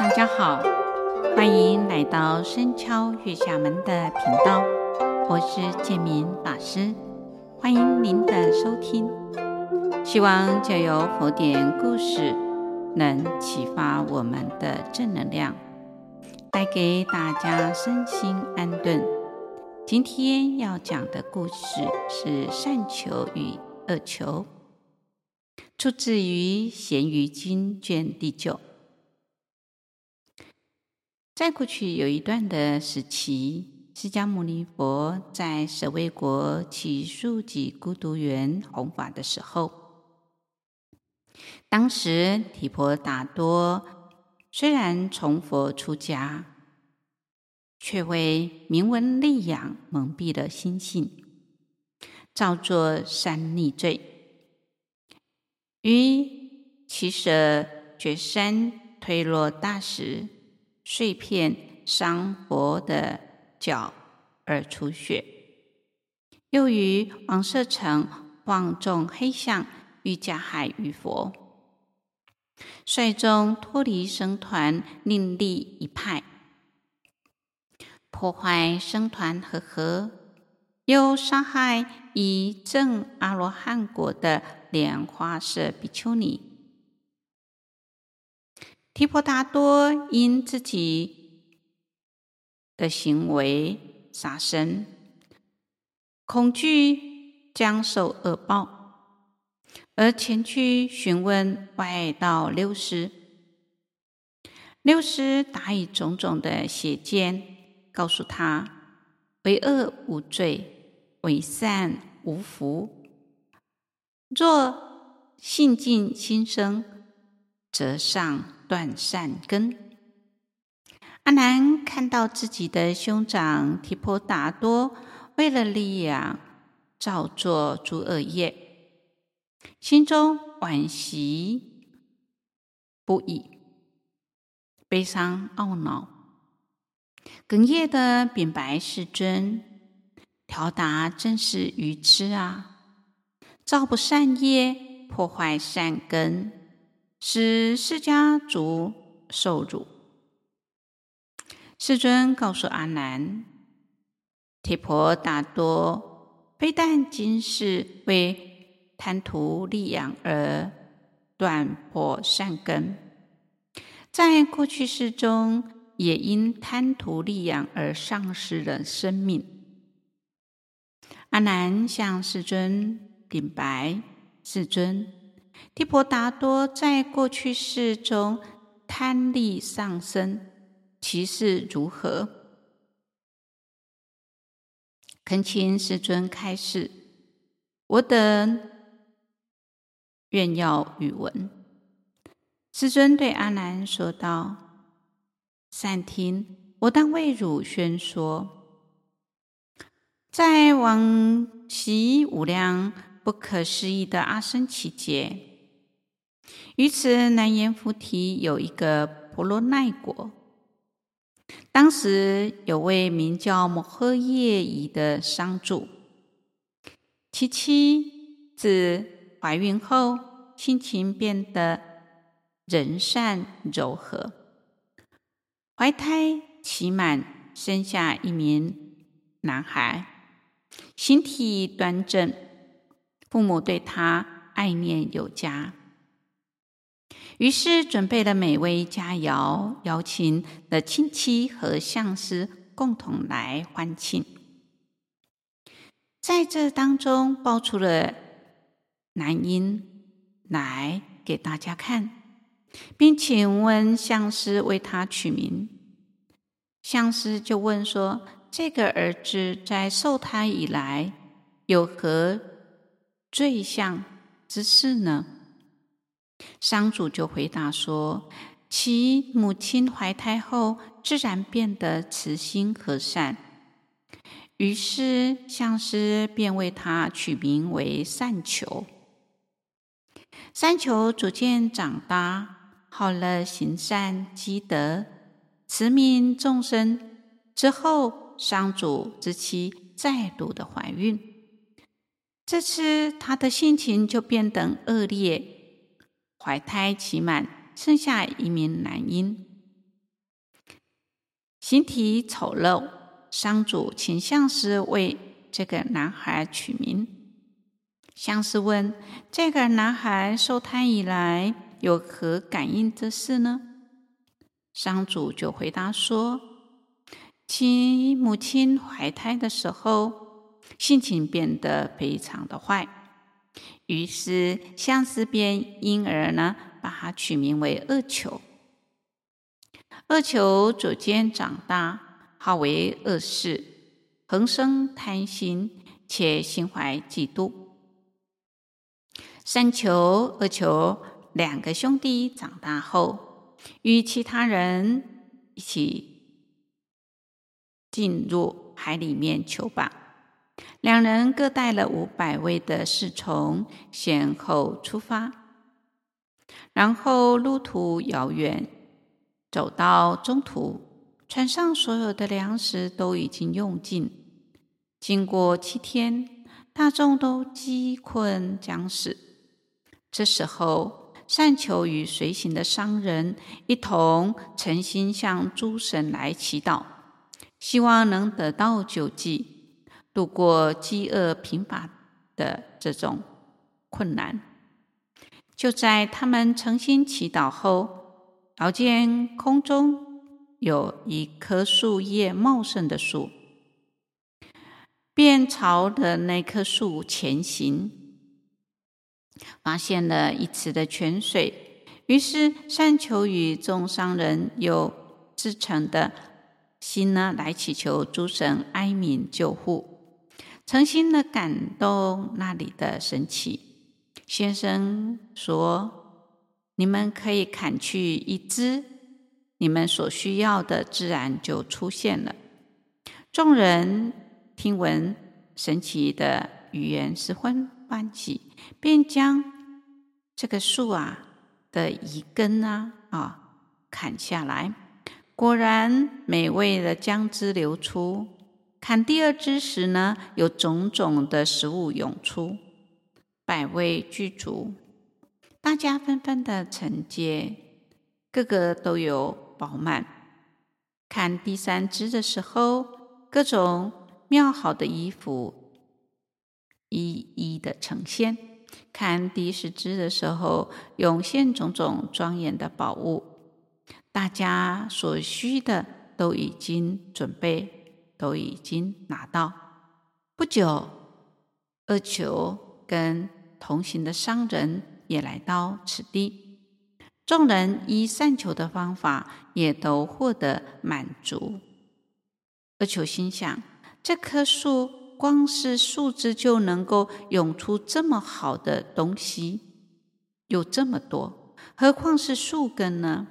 大家好，欢迎来到深敲月下门的频道，我是建明法师，欢迎您的收听。希望借由佛典故事，能启发我们的正能量，带给大家身心安顿。今天要讲的故事是善求与恶求，出自于《贤愚经》卷第九。在过去有一段的时期，释迦牟尼佛在舍卫国只树给孤独园弘法的时候，当时提婆达多虽然从佛出家，却为名闻利养蒙蔽了心性，造作三逆罪，于其舍决山推落大石。碎片伤佛的脚而出血，又于王舍城放众黑象欲加害于佛，率众脱离僧团，另立一派，破坏僧团和合，又杀害已证阿罗汉果的莲花色比丘尼。提婆达多因自己的行为杀生，恐惧将受恶报，而前去询问外道六师。六师答以种种的邪见，告诉他：为恶无罪，为善无福。若信尽心生，则上。断善根。阿难看到自己的兄长提婆达多为了利养，造作诸恶业，心中惋惜不已，悲伤懊恼，哽咽的禀白世尊：“调达真是愚痴啊！造不善业，破坏善根。”使释迦族受辱。世尊告诉阿难：提婆达多非但今世为贪图利养而断破善根，在过去世中也因贪图利养而丧失了生命。阿难向世尊禀白：世尊。提婆达多在过去世中贪利上升，其事如何？恳请世尊开示，我等愿要语闻。世尊对阿难说道：“善听，我当为汝宣说。在往昔无量不可思议的阿僧只劫。”于此南阎浮提有一个婆罗奈国，当时有位名叫摩诃夜夷的商主，其妻子怀孕后，心情变得仁善柔和，怀胎期满，生下一名男孩，形体端正，父母对他爱念有加。于是准备了美味佳肴，邀请了亲戚和相师共同来欢庆。在这当中，抱出了男婴来给大家看，并请问相师为他取名。相师就问说：“这个儿子在受胎以来有何罪相之事呢？”商主就回答说：“其母亲怀胎后，自然变得慈心和善。于是相师便为他取名为善求。善求逐渐长大，好了行善积德，慈悯众生。之后，商主之妻再度的怀孕，这次他的心情就变得恶劣。”怀胎期满，生下一名男婴，形体丑陋，商主请相师为这个男孩取名。相师问：“这个男孩受胎以来有何感应之事呢？”商主就回答说：“其母亲怀胎的时候，性情变得非常的坏，于是相思便因而呢，把他取名为恶球。恶球逐渐长大，化为恶事，横生贪心，且心怀嫉妒。善球、恶球两个兄弟长大后，与其他人一起进入海里面求榜。两人各带了五百位的侍从，先后出发。然后路途遥远，走到中途，船上所有的粮食都已经用尽。经过七天，大众都饥困将死。这时候，善求与随行的商人一同诚心向诸神来祈祷，希望能得到救济，度过饥饿贫乏的这种困难。就在他们诚心祈祷后，遥见空中有一棵树叶茂盛的树，便朝着那棵树前行，发现了一池的泉水。于是善求与众商人有至诚的心呢，来祈求诸神哀悯救护，诚心的感动那里的神奇。先生说：“你们可以砍去一枝，你们所需要的自然就出现了。”众人听闻神奇的语言，十分欢喜，便将这个树啊的一根啊啊砍下来。果然，美味的浆汁流出。砍第二枝时呢，有种种的食物涌出。百味具足，大家纷纷的承接，个个都有饱满。看第三支的时候，各种妙好的衣服一一的呈现；看第四支的时候，涌现种种庄严的宝物。大家所需的都已经准备，都已经拿到。不久，恶球跟同行的商人也来到此地，众人依善求的方法，也都获得满足。恶球心想：这棵树光是树枝就能够涌出这么好的东西，有这么多，何况是树根呢？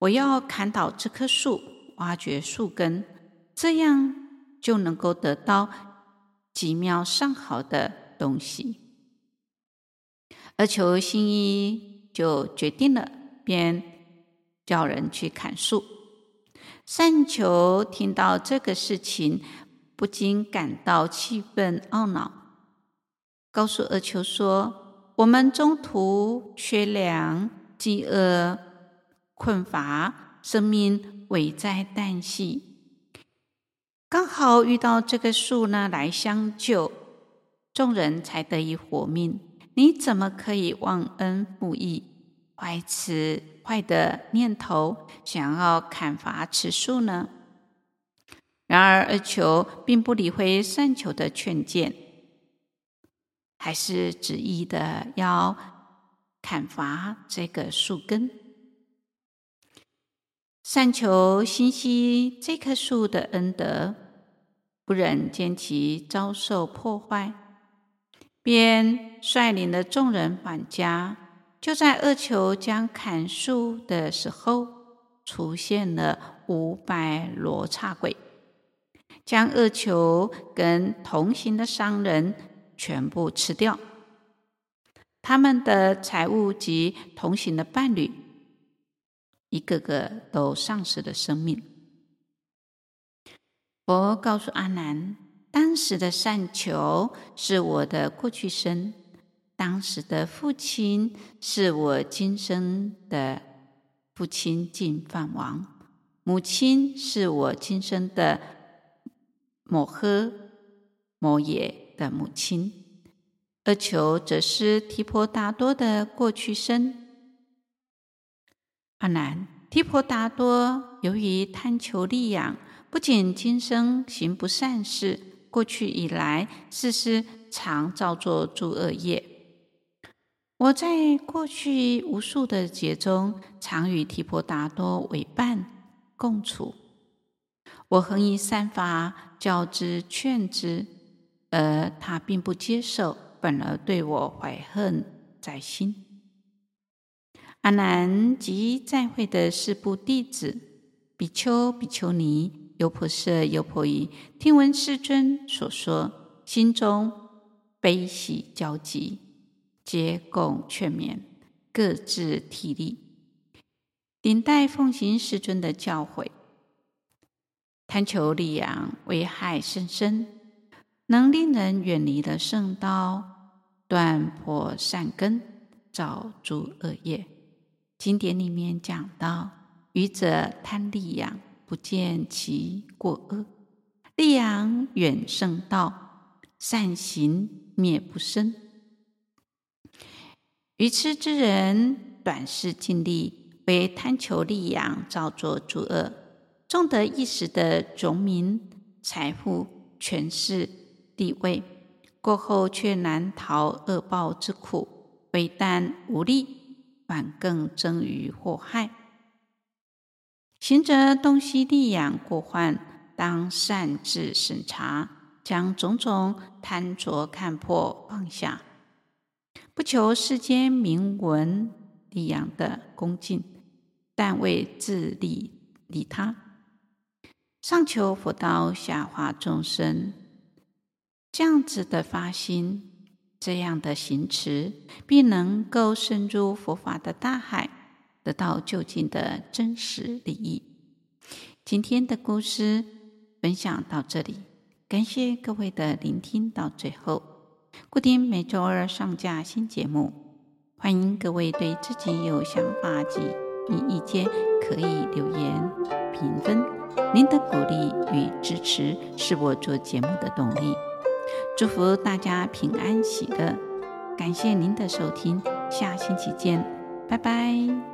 我要砍倒这棵树，挖掘树根，这样就能够得到极妙上好的东西。恶球心意就决定了，便叫人去砍树。善求听到这个事情，不禁感到气愤懊恼，告诉阿求说：“我们中途缺粮、饥饿、困乏，生命危在旦夕，刚好遇到这个树呢，来相救，众人才得以活命。”你怎么可以忘恩负义，怀此坏的念头，想要砍伐此树呢？然而恶求并不理会善求的劝谏，还是执意的要砍伐这个树根。善求心系这棵树的恩德，不忍见其遭受破坏。便率领了众人返家。就在恶球将砍树的时候，出现了五百罗刹鬼，将恶球跟同行的商人全部吃掉。他们的财物及同行的伴侣，一个个都丧失了生命。佛告诉阿难。当时的善求是我的过去生，当时的父亲是我今生的父亲净饭王。母亲是我今生的摩诃摩耶的母亲，阿求则是提婆达多的过去生。阿难，提婆达多由于贪求利养，不仅今生行不善事，过去以来世世常造作诸恶业。我在过去无数的劫中，常与提婆达多为伴共处。我恒以善法教之劝之，而他并不接受，反而对我怀恨在心。阿难及在会的四部弟子、比丘、比丘尼、优婆塞、优婆夷，听闻世尊所说，心中悲喜交集。皆共劝勉，各自体力，顶戴奉行世尊的教诲。贪求利养，危害甚深，能令人远离了圣道，断破善根，造诸恶业。经典里面讲到：愚者贪利养，不见其过恶；利养远胜道，善行灭不生。愚痴之人，短视尽力，为贪求利养，造作诸恶，重得一时的荣名、财富、权势、地位，过后却难逃恶报之苦，非但无利，反更增于祸害。行者洞悉利养过患，当善自审查，将种种贪着看破放下。不求世间名闻利养的恭敬，但为自利利他，上求佛道，下化众生。这样子的发心，这样的行持，必能够深入佛法的大海，得到就近的真实利益。今天的故事分享到这里，感谢各位的聆听到最后。固定每周二上架新节目，欢迎各位对自己有想法及意见可以留言评分。您的鼓励与支持是我做节目的动力。祝福大家平安喜乐，感谢您的收听，下星期见，拜拜。